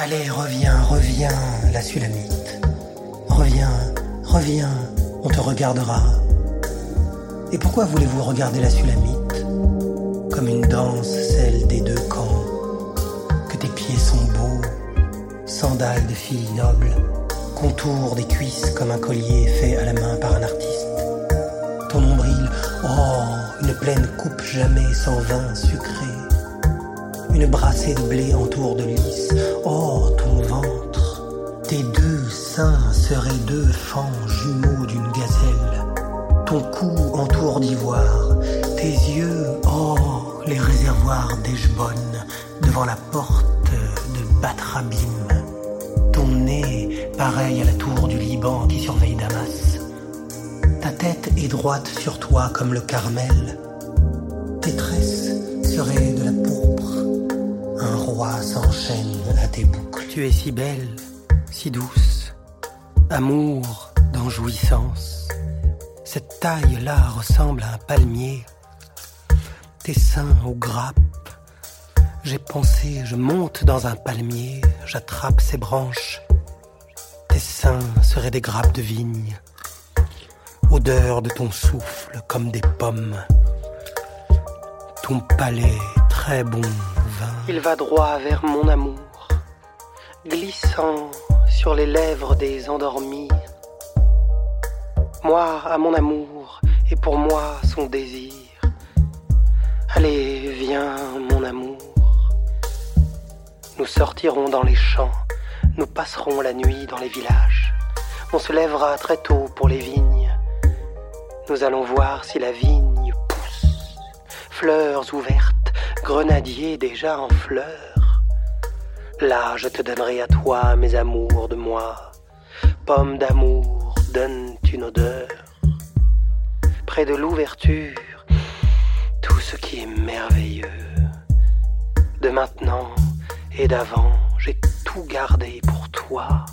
Allez, reviens, reviens, la sulamite. Reviens, reviens, on te regardera. Et pourquoi voulez-vous regarder la sulamite Comme une danse, celle des deux camps. Que tes pieds sont beaux, sandales de filles nobles, contour des cuisses comme un collier fait à la main par un artiste. Ton nombril, oh, une pleine coupe jamais sans vin sucré. Une brassée de blé entoure de lys, oh. Tes deux seins seraient deux fans jumeaux d'une gazelle. Ton cou entoure d'ivoire, tes yeux, oh, les réservoirs d'Ejbonne, devant la porte de Batrabim. Ton nez, pareil à la tour du Liban qui surveille Damas. Ta tête est droite sur toi comme le Carmel. Tes tresses seraient de la pourpre. Un roi s'enchaîne à tes boucles. Tu es si belle, si douce. Amour dans jouissance. Cette taille-là ressemble à un palmier. Tes seins aux grappes. J'ai pensé, je monte dans un palmier, j'attrape ses branches. Tes seins seraient des grappes de vigne. Odeur de ton souffle comme des pommes. Ton palais très bon vin. Il va droit vers mon amour, glissant sur les lèvres des endormis. Moi à mon amour et pour moi son désir. Allez, viens mon amour. Nous sortirons dans les champs, nous passerons la nuit dans les villages. On se lèvera très tôt pour les vignes. Nous allons voir si la vigne pousse. Fleurs ouvertes, grenadiers déjà en fleurs. Là, je te donnerai à toi mes amours de moi. Pommes d'amour donnent une odeur? Près de l'ouverture, tout ce qui est merveilleux. De maintenant et d'avant, j'ai tout gardé pour toi.